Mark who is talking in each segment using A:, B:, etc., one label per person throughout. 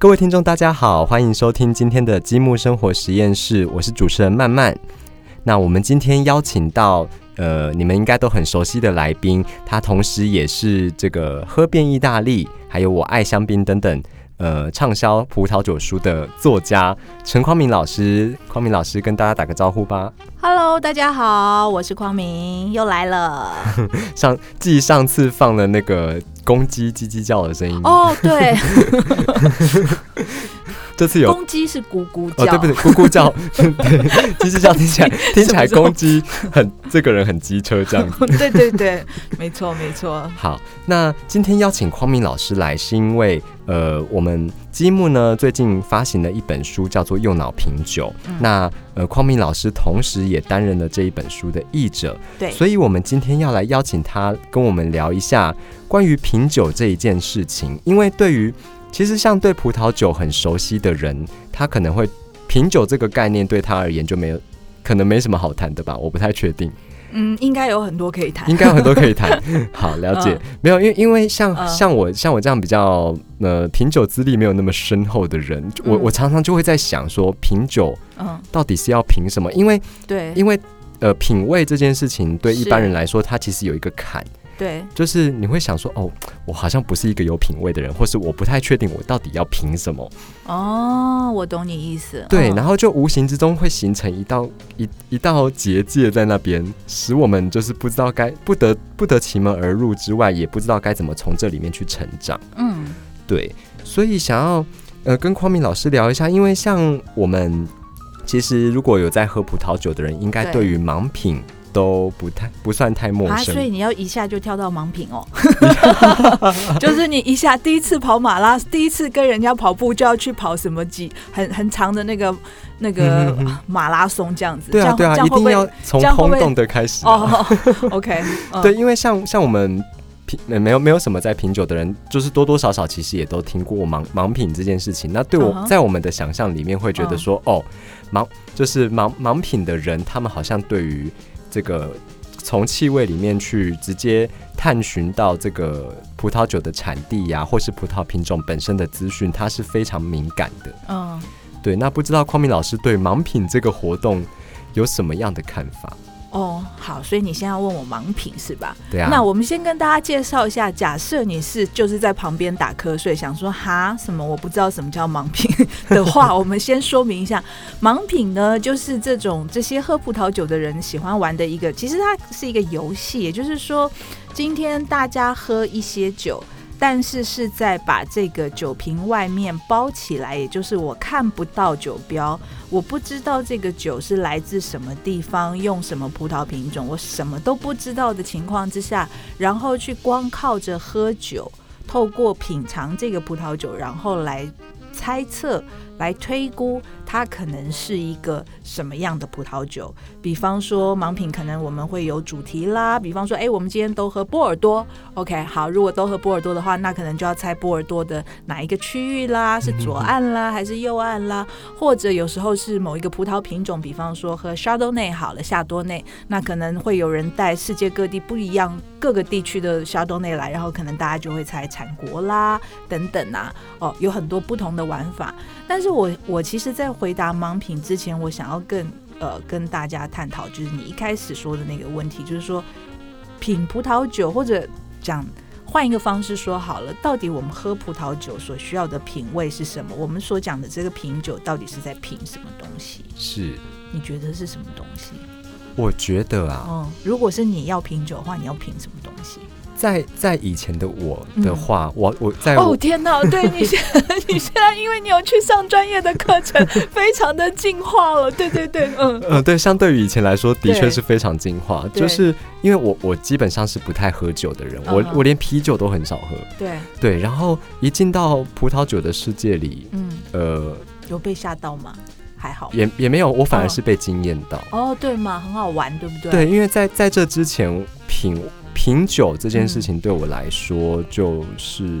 A: 各位听众，大家好，欢迎收听今天的积木生活实验室，我是主持人曼曼。那我们今天邀请到呃，你们应该都很熟悉的来宾，他同时也是这个喝遍意大利，还有我爱香槟等等呃畅销葡萄酒书的作家陈匡明老师。匡明老师跟大家打个招呼吧。
B: Hello，大家好，我是匡明，又来了。
A: 上继上次放了那个公鸡叽叽叫的声音，
B: 哦，对，
A: 这次有
B: 公鸡是咕咕
A: 哦，
B: 叫，
A: 对不对？咕咕叫，对，叽叽叫听起来 听起来公鸡很这个人很机车这样 子。
B: 对对对，没错没错。
A: 好，那今天邀请匡明老师来，是因为呃，我们积木呢最近发行了一本书，叫做《右脑品酒》。
B: 嗯
A: 那呃，匡明老师同时也担任了这一本书的译者，
B: 对，
A: 所以我们今天要来邀请他跟我们聊一下关于品酒这一件事情。因为对于其实像对葡萄酒很熟悉的人，他可能会品酒这个概念对他而言就没有。可能没什么好谈的吧，我不太确定。
B: 嗯，应该有很多可以谈。
A: 应该有很多可以谈。好，了解。
B: 嗯
A: 没有，因为因为像、
B: 嗯
A: 像我像我这样比较呃品酒资历没有那么深厚的人，就我
B: 嗯
A: 我常常就会在想说，品酒
B: 嗯，
A: 到底是要品什么？因为
B: 对
A: 因为呃品味这件事情对一般人来说，它其实有一个坎，
B: 对，
A: 就是你会想说，哦，我好像不是一个有品味的人，或是我不太确定我到底要凭什么。
B: 哦，我懂你意思。
A: 对，
B: 嗯
A: 然后就无形之中会形成一道一一道结界在那边，使我们就是不知道该不得不得其门而入之外，也不知道该怎么从这里面去成长。
B: 嗯，
A: 对，所以想要呃跟匡明老师聊一下，因为像我们其实如果有在喝葡萄酒的人，应该
B: 对
A: 对于盲品都不太不算太陌
B: 啊，
A: 生。
B: 所以你要一下就跳到盲品哦，就是你一下第一次跑马拉，第一次跟人家跑步就要去跑什么几很很长的那个那个马拉松这样子。
A: 对啊，对啊，一定要从
B: 这样会不会
A: 空洞的开始、啊。
B: 哦，OK，嗯
A: 对，因为像像我们品呃没有没有什么在品酒的人，就是多多少少其实也都听过盲盲品这件事情。那对我、在我们的想象里面会觉得
B: 嗯
A: 说，哦，盲就是盲盲品的人，他们好像对于这个从气味里面去直接探寻到这个葡萄酒的产地呀、或是葡萄品种本身的资讯，它是非常敏感的。
B: 嗯。
A: 对，那不知道匡明老师对盲品这个活动有什么样的看法？
B: 哦，好，所以你现在要问我盲品是吧？
A: 对啊，
B: 那我们先跟大家介绍一下，假设你是就是在旁边打瞌睡，想说哈什么我不知道什么叫盲品 的话，我们先说明一下，盲品呢就是这种这些喝葡萄酒的人喜欢玩的一个，其实它是一个游戏，也就是说，今天大家喝一些酒。但是是在把这个酒瓶外面包起来，也就是我看不到酒标，我不知道这个酒是来自什么地方，用什么葡萄品种，我什么都不知道的情况之下，然后去光靠着喝酒，透过品尝这个葡萄酒，然后来猜测、来推估它可能是一个什么样的葡萄酒。比方说盲品，可能我们会有主题啦，比方说，哎，我们今天都喝波尔多，OK，好，如果都喝波尔多的话，那可能就要猜波尔多的哪一个区域啦，是左岸啦，还是右岸啦，或者有时候是某一个葡萄品种，比方说喝 Chardonnay 好了，夏多内，那可能会有人带世界各地不一样各个地区的 Chardonnay 来，然后可能大家就会猜产国啦等等啊，哦，有很多不同的玩法。但是我我其实，在回答盲品之前，我想要更呃跟大家探讨，就是你一开始说的那个问题，就是说品葡萄酒或者讲。换一个方式说好了，到底我们喝葡萄酒所需要的品味是什么？我们所讲的这个品酒到底是在品什么东西？
A: 是，
B: 你觉得是什么东西？
A: 我觉得啊，
B: 嗯，如果是你要品酒的话，你要品什么东西？
A: 在在以前的我的话，我我在
B: 哦天哪！对你现 你现在因为你有去上专业的课程，非常的进化了。对对对，嗯
A: 呃，对，相对于以前来说，的确是非常进化。就是因为我我基本上是不太喝酒的人，我
B: 嗯
A: 我连啤酒都很少喝。
B: 对，
A: 对，然后一进到葡萄酒的世界里，
B: 嗯，
A: 呃，
B: 有被吓到吗？还好。
A: 也也没有，我反而
B: 哦
A: 是被惊艳到。
B: 哦，对嘛，很好玩，对不对？
A: 对，因为在在这之前，品品酒这件事
B: 嗯
A: 情对我来说，就是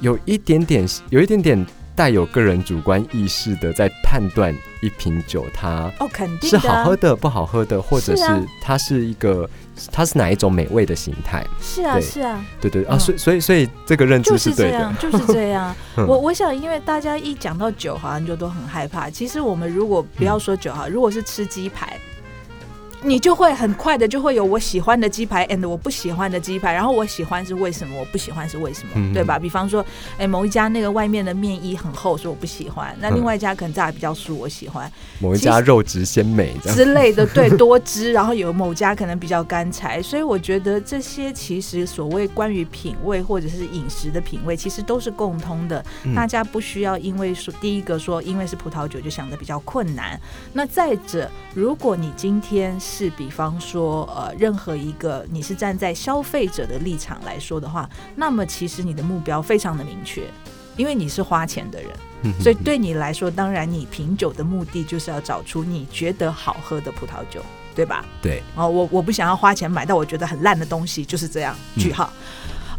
A: 有一点点，有一点点带有个人主观意识的在判断一瓶酒它
B: 哦，肯定
A: 是好喝的、不好喝的，或者是它是一个它是哪一种美味的形态。
B: 是啊，是啊，
A: 对对啊，
B: 嗯
A: 所以所以所以这个认知
B: 就是
A: 对的。
B: 这样，就是这样。
A: 嗯
B: 我我想，因为大家一讲到酒，好像就都很害怕。其实我们如果不要说酒哈，如果是吃鸡排。你就会很快的就会有我喜欢的鸡排，and 我不喜欢的鸡排，然后我喜欢是为什么，我不喜欢是为什么，
A: 嗯
B: 对吧？比方说，哎，某一家那个外面的面衣很厚，所以我不喜欢；那
A: 嗯
B: 另外一家可能炸的比较酥，我喜欢。
A: 某一家肉质鲜美。
B: 之类的，对，多汁，然后有某家可能比较干柴，所以我觉得这些其实所谓关于品味或者是饮食的品味，其实都是共通的。
A: 嗯
B: 大家不需要因为说第一个说因为是葡萄酒就想的比较困难，那再者，如果你今天是比方说呃任何一个你是站在消费者的立场来说的话，那么其实你的目标非常的明确，因为你是花钱的人。
A: 嗯
B: 所以对你来说，当然你品酒的目的就是要找出你觉得好喝的葡萄酒，对吧？
A: 对，
B: 哦，我我不想要花钱买到我觉得很烂的东西，就是这样。
A: 嗯
B: 句号。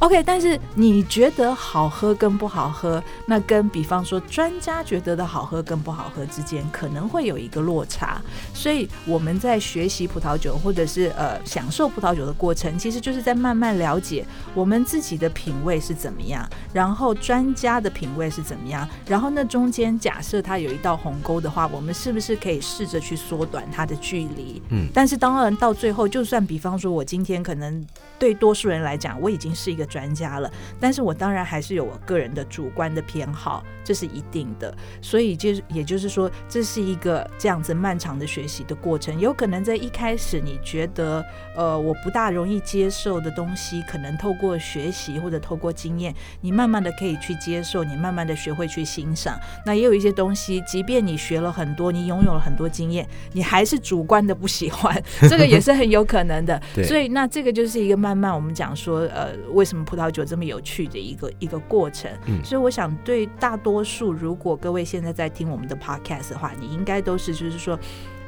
B: OK，但是你觉得好喝跟不好喝，那跟比方说专家觉得的好喝跟不好喝之间可能会有一个落差，所以我们在学习葡萄酒或者是呃享受葡萄酒的过程，其实就是在慢慢了解我们自己的品味是怎么样，然后专家的品味是怎么样，然后那中间假设它有一道鸿沟的话，我们是不是可以试着去缩短它的距离？
A: 嗯
B: 但是当然到最后，就算比方说我今天可能对多数人来讲，我已经是一个专家了，但是我当然还是有我个人的主观的偏好，这是一定的。所以就是也就是说，这是一个这样子漫长的学习的过程。有可能在一开始你觉得呃我不大容易接受的东西，可能透过学习或者透过经验，你慢慢的可以去接受，你慢慢的学会去欣赏。那也有一些东西，即便你学了很多，你拥有了很多经验，你还是主观的不喜欢，这个也是很有可能的。
A: 对
B: 所以那这个就是一个慢慢我们讲说，呃，为什么葡萄酒这么有趣的一个一个过程。
A: 嗯
B: 所以我想对大多数，如果各位现在在听我们的 podcast 的话，你应该都是就是说。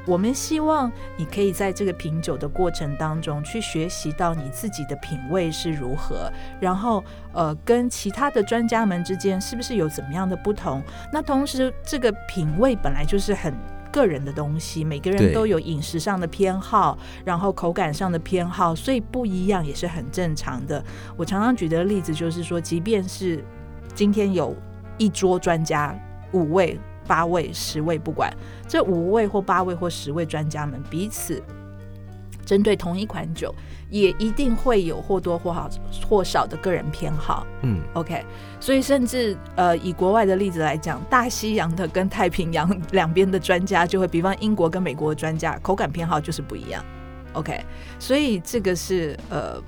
B: 我们希望你可以在这个品酒的过程当中去学习到你自己的品味是如何，然后呃跟其他的专家们之间是不是有怎么样的不同？那同时这个品味本来就是很。个人的东西，每个人都有饮食上的偏好，然后口感上的偏好，所以不一样也是很正常的。我常常举的例子就是说，即便是今天有一桌专家，五位、八位、十位，不管这五位或八位或十位专家们彼此针对同一款酒，也一定会有或多或少或少的个人偏好。
A: 嗯
B: OK，所以甚至呃，以国外的例子来讲，大西洋的跟太平洋两边的专家就会，比方英国跟美国的专家口感偏好就是不一样。OK，所以这个是呃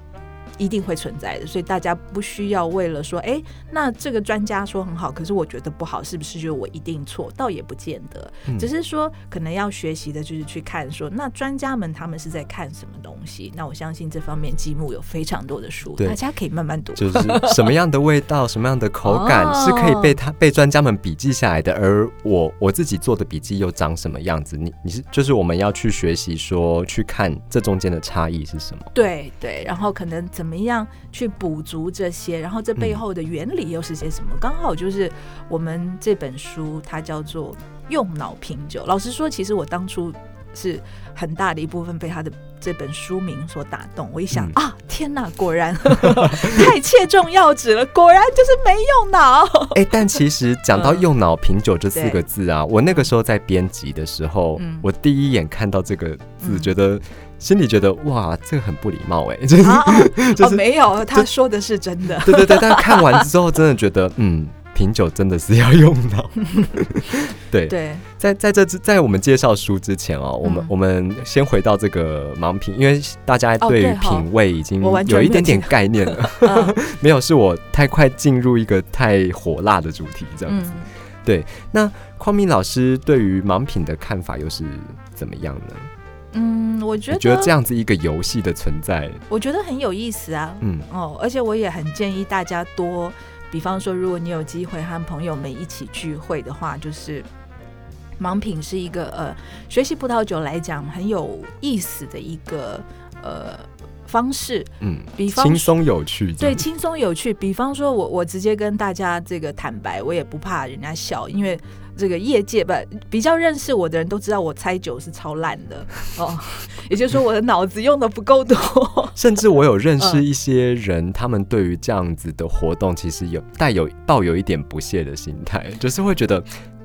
B: 一定会存在的，所以大家不需要为了说，哎，那这个专家说很好，可是我觉得不好，是不是就我一定错？倒也不见得，
A: 嗯
B: 只是说可能要学习的就是去看说，那专家们他们是在看什么东西？那我相信这方面积木有非常多的书，大家可以慢慢读。
A: 就是什么样的味道、什么样的口感
B: 哦
A: 是可以被他被专家们笔记下来的，而我我自己做的笔记又长什么样子？你你是就是我们要去学习说去看这中间的差异是什么？
B: 对对，然后可能怎么样去补足这些，然后这背后的原理又是些什么？刚好就是我们这本书，它叫做《用脑品酒》。老实说，其实我当初是很大的一部分被他的这本书名所打动。我一想、
A: 嗯
B: 啊，天哪，果然 太切中要旨了，果然就是没用脑。
A: 哎、但其实讲到
B: 嗯
A: 用脑品酒这四个字啊，我那个时候在编辑的时候，
B: 嗯
A: 我第一眼看到这个字，
B: 嗯
A: 觉得心里觉得哇，这个很不礼貌哎、就是、
B: 啊哦哦，
A: 就是
B: 没有，他说的是真的。
A: 对对对，但看完之后真的觉得，嗯，品酒真的是要用脑。对，
B: 对，
A: 在在这之在我们介绍书之前哦，我们、
B: 嗯
A: 我们先回到这个盲品，因为大家
B: 哦
A: 对于品味已经有一点点概念了。
B: 嗯
A: 没有，是我太快进入一个太火辣的主题这样子。
B: 嗯。
A: 那匡明老师对于盲品的看法又是怎么样呢？
B: 嗯，我觉得
A: 觉得这样子一个游戏的存在，
B: 我觉得很有意思啊。
A: 嗯
B: 哦，而且我也很建议大家多，比方说，如果你有机会和朋友们一起聚会的话，就是盲品是一个呃，学习葡萄酒来讲很有意思的一个呃。方式，
A: 嗯，
B: 比方
A: 轻松有趣，
B: 对，轻松有趣。比方说我我直接跟大家这个坦白，我也不怕人家笑，因为这个业界不比较认识我的人都知道我猜酒是超烂的 哦，也就是说我的脑子用的不够多。
A: 甚至我有认识一些人，他们对于这样子的活动，其实有带有抱有一点不屑的心态，就是会觉得，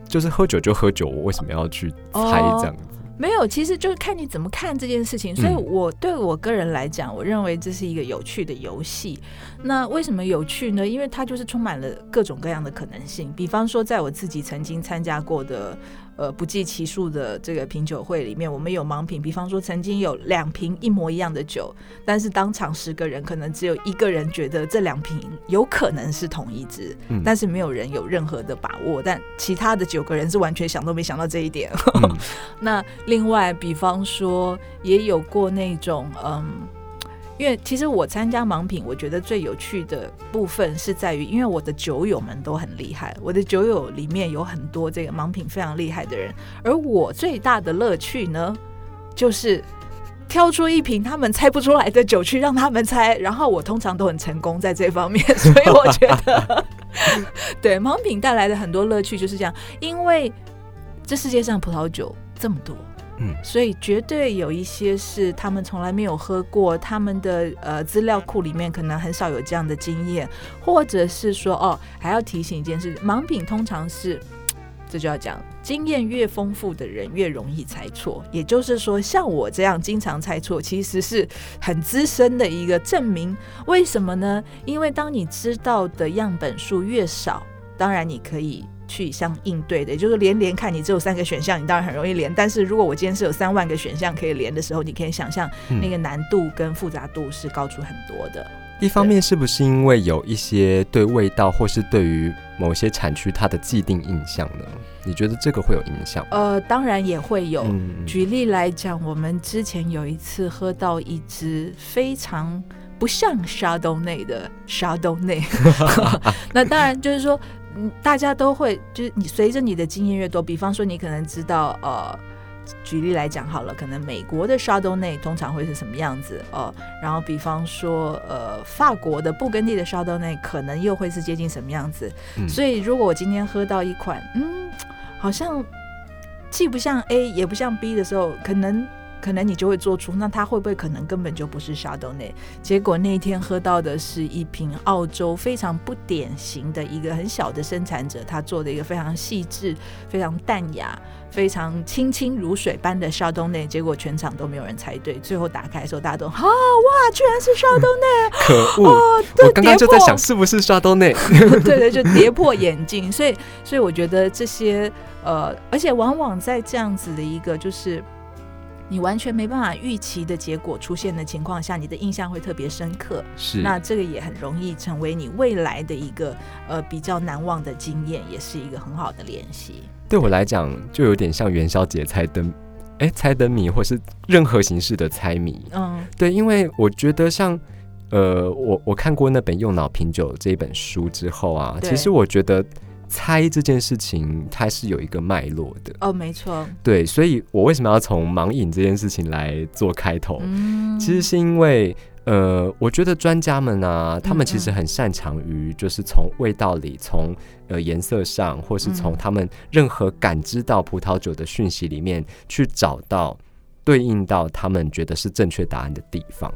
A: 就是喝酒就喝酒，我为什么要去猜这样子？
B: 没有，其实就是看你怎么看这件事情。所以，我对我个人来讲，我认为这是一个有趣的游戏。那为什么有趣呢？因为它就是充满了各种各样的可能性。比方说，在我自己曾经参加过的。呃，不计其数的这个品酒会里面，我们有盲品。比方说，曾经有两瓶一模一样的酒，但是当场十个人，可能只有一个人觉得这两瓶有可能是同一支，但是没有人有任何的把握。但其他的九个人是完全想都没想到这一点。那另外，比方说，也有过那种嗯。因为其实我参加盲品，我觉得最有趣的部分是在于，因为我的酒友们都很厉害，我的酒友里面有很多这个盲品非常厉害的人，而我最大的乐趣呢，就是挑出一瓶他们猜不出来的酒去让他们猜，然后我通常都很成功在这方面，所以我觉得，对盲品带来的很多乐趣就是这样，因为这世界上葡萄酒这么多。所以绝对有一些是他们从来没有喝过，他们的呃资料库里面可能很少有这样的经验，或者是说哦，还要提醒一件事，盲品通常是，这就要讲经验越丰富的人越容易猜错，也就是说像我这样经常猜错，其实是很资深的一个证明。为什么呢？因为当你知道的样本数越少，当然你可以。去相应对的，也就是连连看，你只有三个选项，你当然很容易连。但是如果我今天是有三万个选项可以连的时候，你可以想象那个难度跟复杂度是高出很多的。
A: 一方面是不是因为有一些对味道或是对于某些产区它的既定印象呢？你觉得这个会有影响？
B: 呃，当然也会有。举例来讲，我们之前有一次喝到一支非常不像沙东内的沙东内，那当然就是说。嗯，大家都会，就是你随着你的经验越多，比方说你可能知道，呃，举例来讲好了，可能美国的沙东内通常会是什么样子，哦，然后比方说，呃，法国的布根地的沙东内可能又会是接近什么样子，所以如果我今天喝到一款，嗯，好像既不像 A 也不像 B 的时候，可能。可能你就会做出，那它会不会可能根本就不是沙豆内？结果那一天喝到的是一瓶澳洲非常不典型的一个很小的生产者，他做的一个非常细致、非常淡雅、非常清清如水般的沙豆内。结果全场都没有人猜对，最后打开的时候大家都 啊哇，居然是沙豆内！
A: 可恶！我刚刚就在想是不是沙豆内？
B: 对对，就跌破眼镜。所以，所以我觉得这些呃，而且往往在这样子的一个就是。你完全没办法预期的结果出现的情况下，你的印象会特别深刻。
A: 是，
B: 那这个也很容易成为你未来的一个呃比较难忘的经验，也是一个很好的练习。
A: 对我来讲，就有点像元宵节猜灯，哎，猜灯谜，或是任何形式的猜谜。嗯，对，因为我觉得像呃，我我看过那本《用脑品酒》这一本书之后啊，其实我觉得。猜这件事情，它是有一个脉络的
B: 哦，没错。
A: 对，所以我为什么要从盲饮这件事情来做开头？嗯，其实是因为，呃，我觉得专家们啊，他们其实很擅长于，就是从味道里，从呃颜色上，或是从他们任何感知到葡萄酒的讯息里面，去找到对应到他们觉得是正确答案的地方。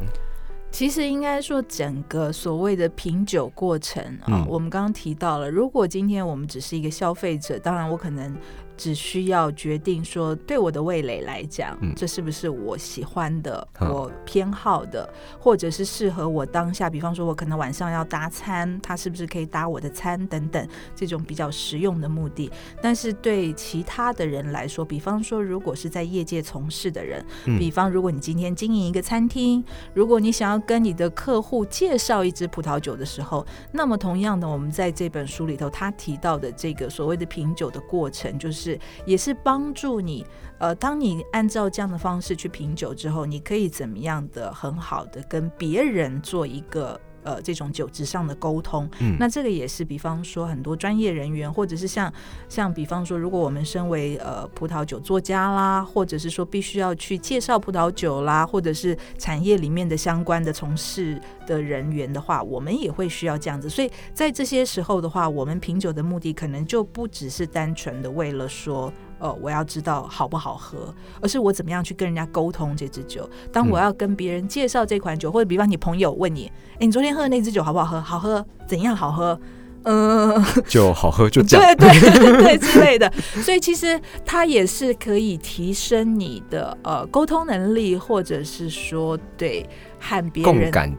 B: 其实应该说，整个所谓的品酒过程啊，我们刚刚提到了，如果今天我们只是一个消费者，当然我可能。只需要决定说，对我的味蕾来讲，这是不是我喜欢的、我偏好的，或者是适合我当下？比方说，我可能晚上要搭餐，它是不是可以搭我的餐等等，这种比较实用的目的。但是对其他的人来说，比方说，如果是在业界从事的人，比方如果你今天经营一个餐厅，如果你想要跟你的客户介绍一支葡萄酒的时候，那么同样的，我们在这本书里头，他提到的这个所谓的品酒的过程，就是。是，也是帮助你。呃，当你按照这样的方式去品酒之后，你可以怎么样的很好的跟别人做一个呃这种酒质上的沟通。
A: 嗯
B: 那这个也是，比方说很多专业人员，或者是像像比方说，如果我们身为呃葡萄酒作家啦，或者是说必须要去介绍葡萄酒啦，或者是产业里面的相关的从事的人员的话，我们也会需要这样子。所以在这些时候的话，我们品酒的目的可能就不只是单纯的为了说。呃，我要知道好不好喝，而是我怎么样去跟人家沟通这支酒。当我要跟别人介绍这款酒，或者比方你朋友问你，哎、你昨天喝的那支酒好不好喝？好喝？怎样好喝？嗯，
A: 就好喝就这样。
B: 对对对之类的。所以其实它也是可以提升你的呃沟通能力，或者是说对和别人
A: 共感，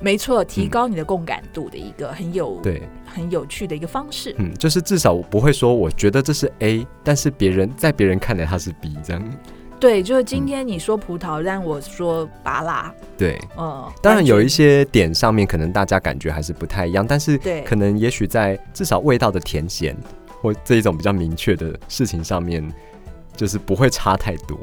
B: 没错，提高你的共感度的一个很有
A: 对，
B: 很有趣的一个方式。
A: 嗯，就是至少我不会说我觉得这是 A，但是别人在别人看来它是 B 这样。
B: 对，就是今天你说葡萄，但我说拔拉，
A: 对，
B: 呃，
A: 当然有一些点上面可能大家感觉还是不太一样，但是
B: 对
A: 可能也许在至少味道的甜咸或这一种比较明确的事情上面，就是不会差太多。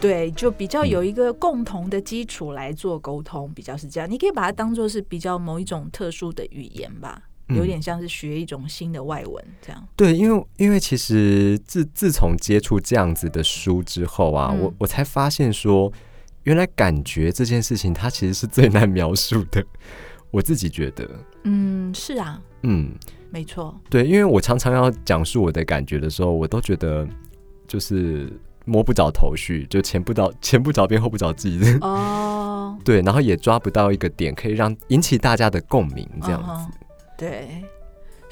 B: 对，就比较
A: 嗯
B: 有一个共同的基础来做沟通，比较是这样。你可以把它当做是比较某一种特殊的语言吧，
A: 嗯
B: 有点像是学一种新的外文这样。
A: 对，因为因为其实自自从接触这样子的书之后啊，
B: 嗯
A: 我我才发现说，原来感觉这件事情它其实是最难描述的。我自己觉得，
B: 嗯，是啊，
A: 嗯，
B: 没错。
A: 对，因为我常常要讲述我的感觉的时候，我都觉得就是摸不着头绪，就前不着前不着边后不着地的。
B: 哦，
A: 对，然后也抓不到一个点可以让引起大家的共鸣，这样子。
B: 对。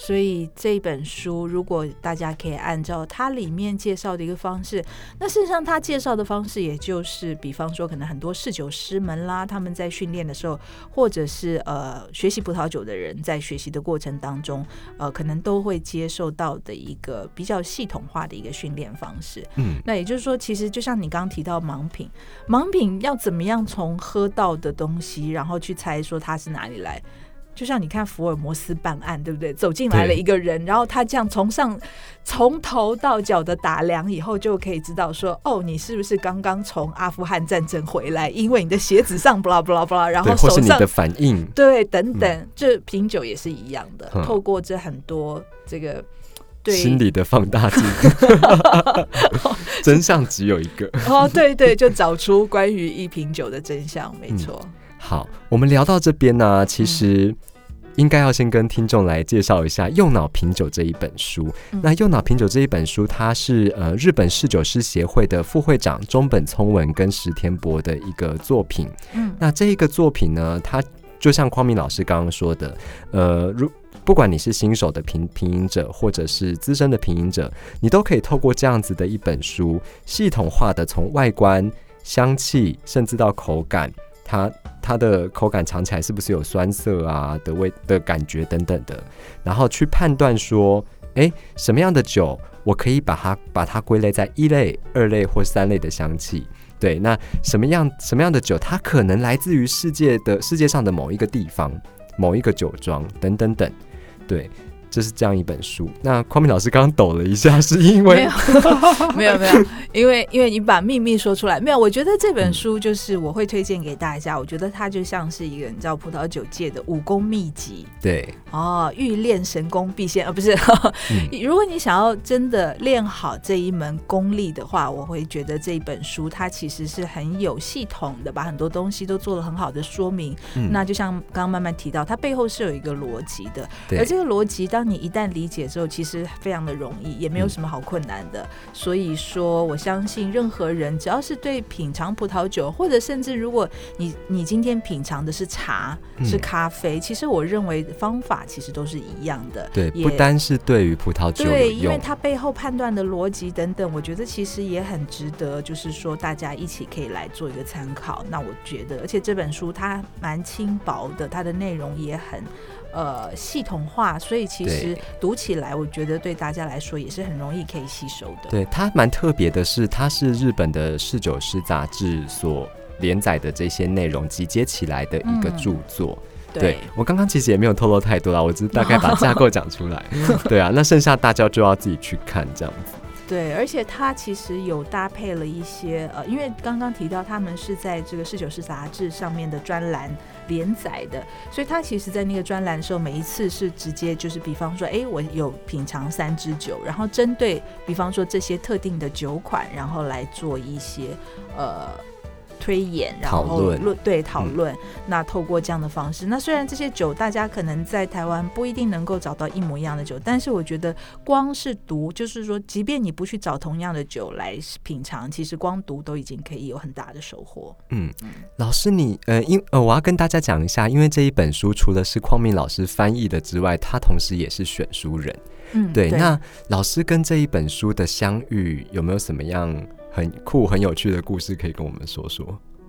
B: 所以这本书，如果大家可以按照它里面介绍的一个方式，那事实上它介绍的方式，也就是比方说，可能很多侍酒师们啦，他们在训练的时候，或者是呃学习葡萄酒的人在学习的过程当中，呃，可能都会接受到的一个比较系统化的一个训练方式。
A: 嗯，
B: 那也就是说，其实就像你刚刚提到盲品，盲品要怎么样从喝到的东西，然后去猜说它是哪里来。就像你看福尔摩斯办案，对不对？走进来了一个人，然后他这样从上从头到脚的打量以后，就可以知道说，哦，你是不是刚刚从阿富汗战争回来？因为你的鞋子上，不啦不啦不啦，然后手上
A: 是你的反应，
B: 对等等，这品酒也是一样的，
A: 嗯
B: 透过这很多这个对
A: 心理的放大镜，真相只有一个。
B: 哦，对对，就找出关于一瓶酒的真相，没错。
A: 好，我们聊到这边呢、其实应该要先跟听众来介绍一下《右脑品酒》这一本书。
B: 嗯
A: 那《右脑品酒》这一本书，它是呃日本侍酒师协会的副会长中本聪文跟石田博的一个作品。
B: 嗯
A: 那这一个作品呢，它就像匡明老师刚刚说的，呃，如不管你是新手的品品饮者，或者是资深的品饮者，你都可以透过这样子的一本书，系统化的从外观、香气，甚至到口感，它它的口感尝起来是不是有酸涩啊的味的感觉等等的，然后去判断说，诶，什么样的酒我可以把它把它归类在一类、二类或三类的香气。对，那什么样什么样的酒，它可能来自于世界的世界上的某一个地方、某一个酒庄等等等。对，这是这样一本书。那匡明老师刚刚抖了一下，是因
B: 没
A: 为
B: 有，没有，没有，因为因为你把秘密说出来，没有。我觉得这本书就是我会推荐给大家，我觉得它就像是一个你知道葡萄酒界的武功秘籍。
A: 对，
B: 哦，欲练神功必先。啊，不是。
A: 嗯。
B: 如果你想要真的练好这一门功力的话，我会觉得这一本书它其实是很有系统的，把很多东西都做了很好的说明。
A: 嗯。
B: 那就像刚刚慢慢提到，它背后是有一个逻辑的，而这个逻辑，当你一旦理解之后，其实非常的容易，也没有什么好困难的。所以说，我相信任何人只要是对品尝葡萄酒，或者甚至如果你你今天品尝的是茶、
A: 嗯
B: 是咖啡，其实我认为方法其实都是一样的。
A: 对，不单是对于葡萄酒
B: 对，因为，它背后判断的逻辑等等，我觉得其实也很值得，就是说大家一起可以来做一个参考。那我觉得，而且这本书它蛮轻薄的，它的内容也很呃系统化，所以其实读起来，我觉得对大家来说也是很容易可以吸收的。
A: 对它蛮特别的是，它是日本的侍酒师杂志所连载的这些内容集结起来的一个
B: 嗯
A: 著作。对
B: 对
A: 我刚刚其实也没有透露太多啦，我只是大概把架构讲出来。对啊，那剩下大家就要自己去看这样子。
B: 对，而且它其实有搭配了一些呃，因为刚刚提到他们是在这个《侍酒师》杂志上面的专栏连载的，所以他其实，在那个专栏的时候，每一次是直接就是，比方说，哎，我有品尝三支酒，然后针对，比方说这些特定的酒款，然后来做一些呃。推演，然后论对讨论。那透过这样的方式，那虽然这些酒大家可能在台湾不一定能够找到一模一样的酒，但是我觉得光是读，就是说，即便你不去找同样的酒来品尝，其实光读都已经可以有很大的收获。
A: 嗯，老师，你呃，因呃，我要跟大家讲一下，因为这一本书除了是匡明老师翻译的之外，他同时也是选书人。
B: 嗯，
A: 对。那老师跟这一本书的相遇，有没有什么样？很酷、很有趣的故事，可以跟我们说说。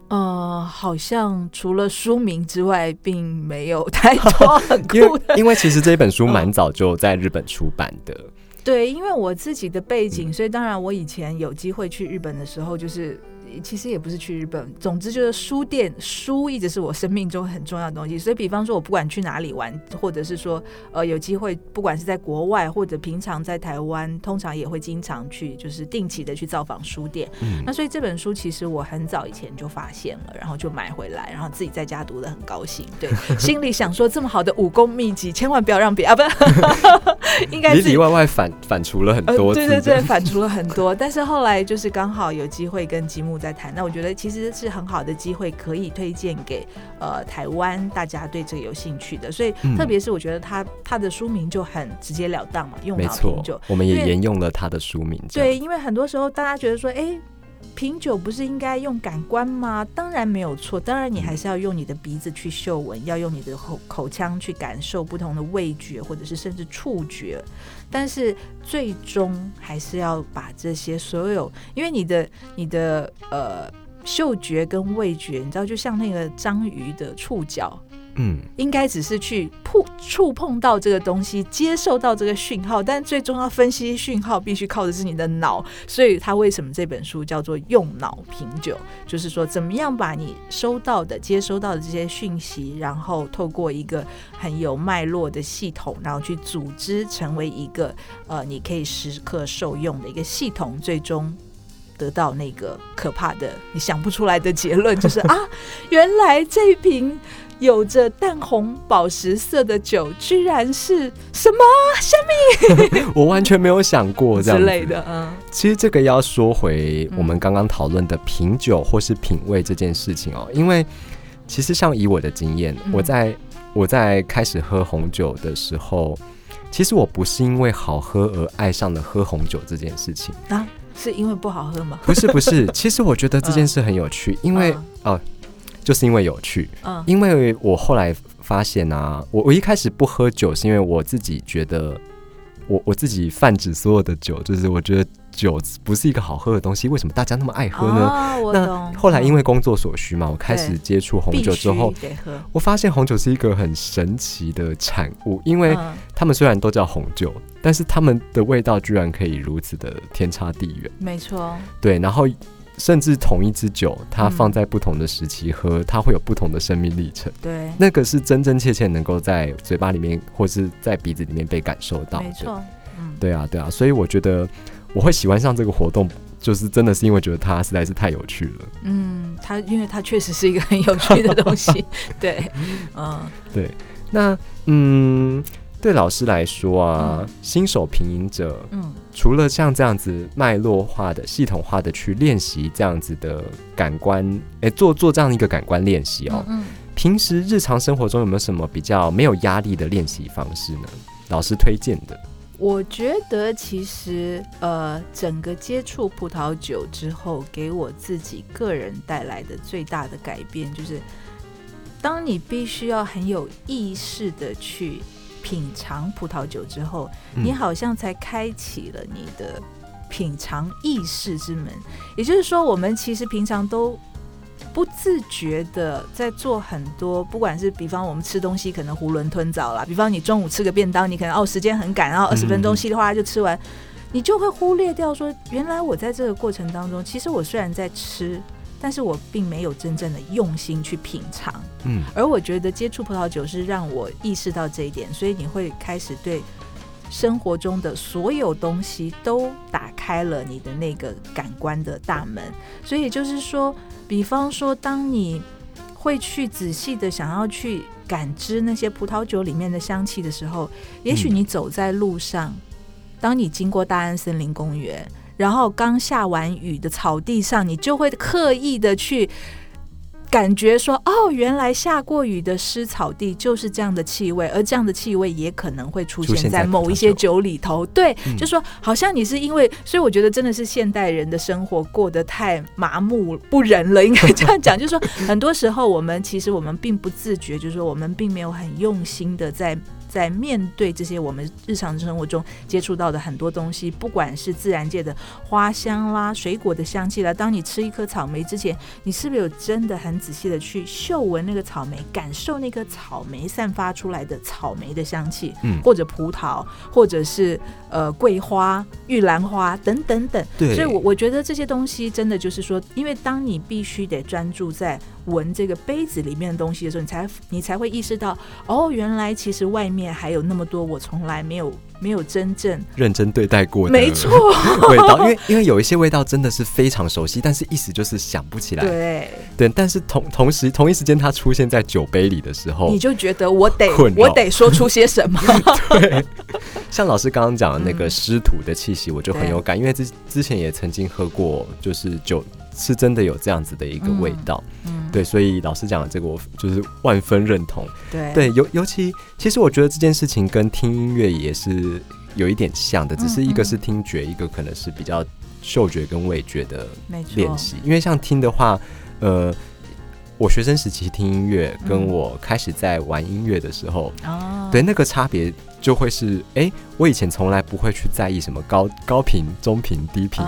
B: 呃，好像除了书名之外，并没有太多 很酷
A: 的。因为其实这本书蛮早就在日本出版的。
B: 对，因为我自己的背景，所以当然我以前有机会去日本的时候，就是。其实也不是去日本，总之就是书店书一直是我生命中很重要的东西。所以，比方说，我不管去哪里玩，或者是说，呃，有机会，不管是在国外或者平常在台湾，通常也会经常去，就是定期的去造访书店。那所以这本书其实我很早以前就发现了，然后就买回来，然后自己在家读的很高兴。对，心里想说这么好的武功秘籍，千万不要让别啊，不是，应该里
A: 里外外反反刍了很多，
B: 对对对，反刍了很多。但是后来就是刚好有机会跟吉木。在谈，那我觉得其实是很好的机会，可以推荐给呃台湾大家对这个有兴趣的。所以，特别是我觉得他他的书名就很直截了当嘛，用脑品酒，
A: 我们也沿用了他的书名。
B: 对，因为很多时候大家觉得说，哎。品酒不是应该用感官吗？当然没有错，当然你还是要用你的鼻子去嗅闻，要用你的口口腔去感受不同的味觉，或者是甚至触觉。但是最终还是要把这些所有，因为你的你的呃嗅觉跟味觉，你知道，就像那个章鱼的触角。
A: 嗯，
B: 应该只是去碰触碰到这个东西，接受到这个讯号，但最终要分析讯号，必须靠的是你的脑。所以，他为什么这本书叫做“用脑品酒”？就是说，怎么样把你收到的、接收到的这些讯息，然后透过一个很有脉络的系统，然后去组织成为一个呃，你可以时刻受用的一个系统，最终得到那个可怕的、你想不出来的结论，就是 啊，原来这瓶。有着淡红宝石色的酒，居然是什么？虾米？
A: 我完全没有想过这样
B: 之类的。嗯，
A: 其实这个要说回我们刚刚讨论的品酒或是品味这件事情哦，因为其实像以我的经验，我在我在开始喝红酒的时候，其实我不是因为好喝而爱上了喝红酒这件事情
B: 啊，是因为不好喝吗？
A: 不是，不是。其实我觉得这件事很有趣，因为哦。就是因为有趣，
B: 嗯，
A: 因为我后来发现啊，我我一开始不喝酒是因为我自己觉得，我我自己泛指所有的酒，就是我觉得酒不是一个好喝的东西，为什么大家那么爱喝呢？那后来因为工作所需嘛，我开始接触红酒之后，我发现红酒是一个很神奇的产物，因为他们虽然都叫红酒，但是他们的味道居然可以如此的天差地远。
B: 没错，
A: 对，然后。甚至同一支酒，它放在不同的时期喝，它会有不同的生命历程。
B: 对，
A: 那个是真真切切能够在嘴巴里面或是在鼻子里面被感受到的。没
B: 错，
A: 嗯，对啊，对啊，所以我觉得我会喜欢上这个活动，就是真的是因为觉得它实在是太有趣了。
B: 嗯，它因为它确实是一个很有趣的东西。对，嗯，
A: 对，那嗯。对老师来说啊，新手品饮者，
B: 嗯，
A: 除了像这样子脉络化的、系统化的去练习这样子的感官，哎，做做这样一个感官练习哦。
B: 嗯，
A: 平时日常生活中有没有什么比较没有压力的练习方式呢？老师推荐的？
B: 我觉得其实呃，整个接触葡萄酒之后，给我自己个人带来的最大的改变，就是当你必须要很有意识的去。品尝葡萄酒之后，你好像才开启了你的品尝意识之门。也就是说，我们其实平常都不自觉的在做很多，不管是比方我们吃东西可能囫囵吞枣啦，比方你中午吃个便当，你可能哦时间很赶，然后二十分钟稀里哗啦就吃完，你就会忽略掉说，原来我在这个过程当中，其实我虽然在吃。但是我并没有真正的用心去品尝，
A: 嗯，
B: 而我觉得接触葡萄酒是让我意识到这一点，所以你会开始对生活中的所有东西都打开了你的那个感官的大门。所以就是说，比方说，当你会去仔细的想要去感知那些葡萄酒里面的香气的时候，也许你走在路上，当你经过大安森林公园，然后刚下完雨的草地上，你就会刻意的去。感觉说哦，原来下过雨的湿草地就是这样的气味，而这样的气味也可能会出现在某一些酒里头。对，就说好像你是因为，所以我觉得真的是现代人的生活过得太麻木不仁了，应该这样讲。就是说，很多时候我们其实我们并不自觉，就是说我们并没有很用心的在。在面对这些我们日常生活中接触到的很多东西，不管是自然界的花香啦、水果的香气啦，当你吃一颗草莓之前，你是不是有真的很仔细的去嗅闻那个草莓，感受那颗草莓散发出来的草莓的香气？嗯，或者葡萄，或者是呃桂花、玉兰花等等等。
A: 对，
B: 所以我我觉得这些东西真的就是说，因为当你必须得专注在。闻这个杯子里面的东西的时候，你才你才会意识到，哦，原来其实外面还有那么多我从来没有没有真正
A: 认真对待过的，
B: 没错，
A: 味道。因为因为有一些味道真的是非常熟悉，但是一时就是想不起来。
B: 对
A: 对，但是同同时同一时间它出现在酒杯里的时候，
B: 你就觉得我得我得说出些什么。
A: 对，像老师刚刚讲的那个湿土的气息，我就很有感，因为之之前也曾经喝过，就是酒。是真的有这样子的一个味道，嗯，对，所以老师讲的这个，我就是万分认同。
B: 对，
A: 对，尤尤其，其实我觉得这件事情跟听音乐也是有一点像的，只是一个是听觉，一个可能是比较嗅觉跟味觉的练习。因为像听的话，呃。我学生时期听音乐，跟我开始在玩音乐的时候，对那个差别就会是，哎，我以前从来不会去在意什么高高频、中频、低频，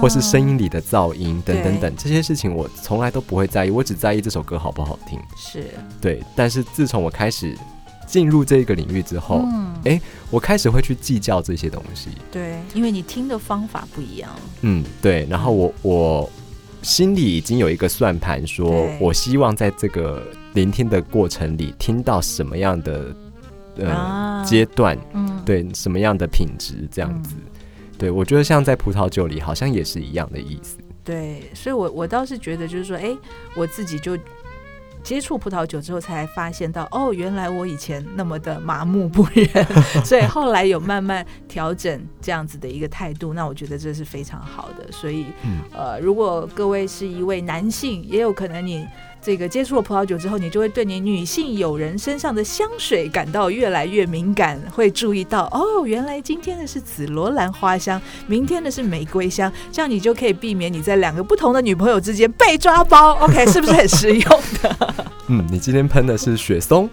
A: 或是声音里的噪音等等等这些事情，我从来都不会在意，我只在意这首歌好不好听。
B: 是
A: 对，但是自从我开始进入这个领域之后，哎，我开始会去计较这些东西。
B: 对，因为你听的方法不一样。
A: 嗯，对，然后我我。心里已经有一个算盘，说我希望在这个聆听的过程里听到什么样的呃阶段，嗯，对，什么样的品质这样子，对我觉得像在葡萄酒里好像也是一样的意思。
B: 对，所以我我倒是觉得就是说，哎，我自己就。接触葡萄酒之后，才发现到哦，原来我以前那么的麻木不仁，所以后来有慢慢调整这样子的一个态度。那我觉得这是非常好的。所以，呃，如果各位是一位男性，也有可能你。这个接触了葡萄酒之后，你就会对你女性友人身上的香水感到越来越敏感，会注意到哦，原来今天的是紫罗兰花香，明天的是玫瑰香，这样你就可以避免你在两个不同的女朋友之间被抓包。OK，是不是很实用的？
A: 嗯，你今天喷的是雪松，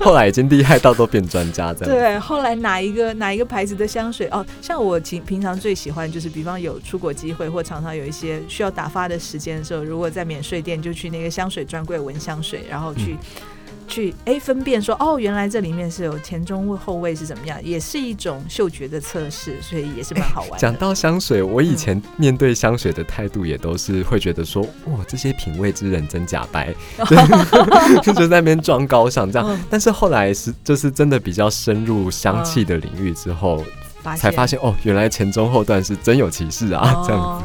A: 后来已经厉害到都变专家这样。
B: 对，后来哪一个哪一个牌子的香水哦？像我平平常最喜欢就是，比方有出国机会或常常有一些需要打发的时间的时候，如果在免税店就。就去那个香水专柜闻香水，然后去去哎分辨说哦，原来这里面是有前中后味是怎么样，也是一种嗅觉的测试，所以也是蛮好玩。
A: 讲到香水，我以前面对香水的态度也都是会觉得说，哇，这些品味之人真假白，就在那边装高尚这样。但是后来是就是真的比较深入香气的领域之后。才发现哦，原来前中后段是真有其事啊！这样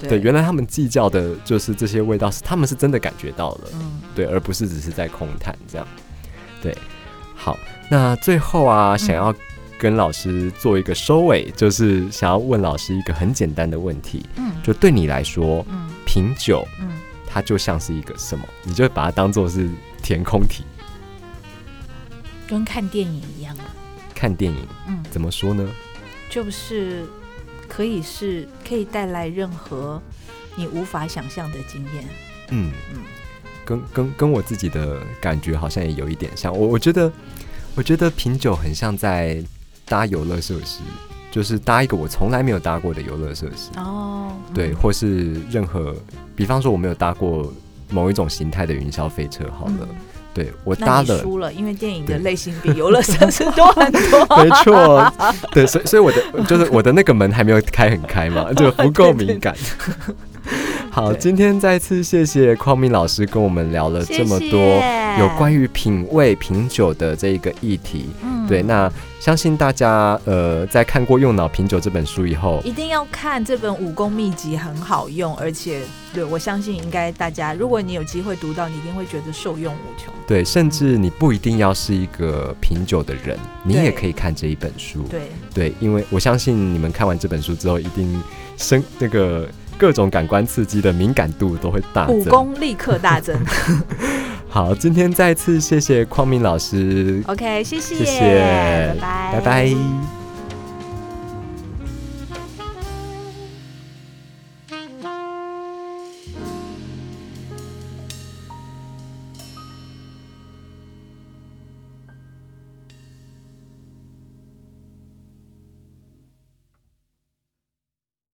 A: 子，对，原来他们计较的就是这些味道，是他们是真的感觉到了，对，而不是只是在空谈这样。对，好，那最后啊，想要跟老师做一个收尾，就是想要问老师一个很简单的问题，嗯，就对你来说，嗯，品酒，嗯，它就像是一个什么？你就把它当做是填空题，
B: 跟看电影一样啊？
A: 看电影，嗯，怎么说呢？
B: 就是可以是可以带来任何你无法想象的经验。嗯
A: 嗯，跟跟跟我自己的感觉好像也有一点像。我我觉得我觉得品酒很像在搭游乐设施，就是搭一个我从来没有搭过的游乐设施。哦，对，或是任何，比方说我没有搭过某一种形态的云霄飞车，好了。对我搭了，
B: 输了，因为电影的类型比游乐设施多很多。
A: 没错，对，所以所以我的就是我的那个门还没有开很开嘛，就不够敏感。好，今天再次谢谢匡明老师跟我们聊了这么多，有关于品味品酒的这一个议题。
B: 嗯
A: 对，那相信大家呃，在看过《用脑品酒》这本书以后，
B: 一定要看这本武功秘籍，很好用，而且对我相信应该大家，如果你有机会读到，你一定会觉得受用无穷。
A: 对，甚至你不一定要是一个品酒的人，你也可以看这一本书。
B: 对，
A: 对，因为我相信你们看完这本书之后，一定生那个各种感官刺激的敏感度都会大增。
B: 武功立刻大增。
A: 好，今天再次谢谢匡明老师
B: ，OK，谢谢，
A: 谢谢，
B: 拜拜，
A: 拜拜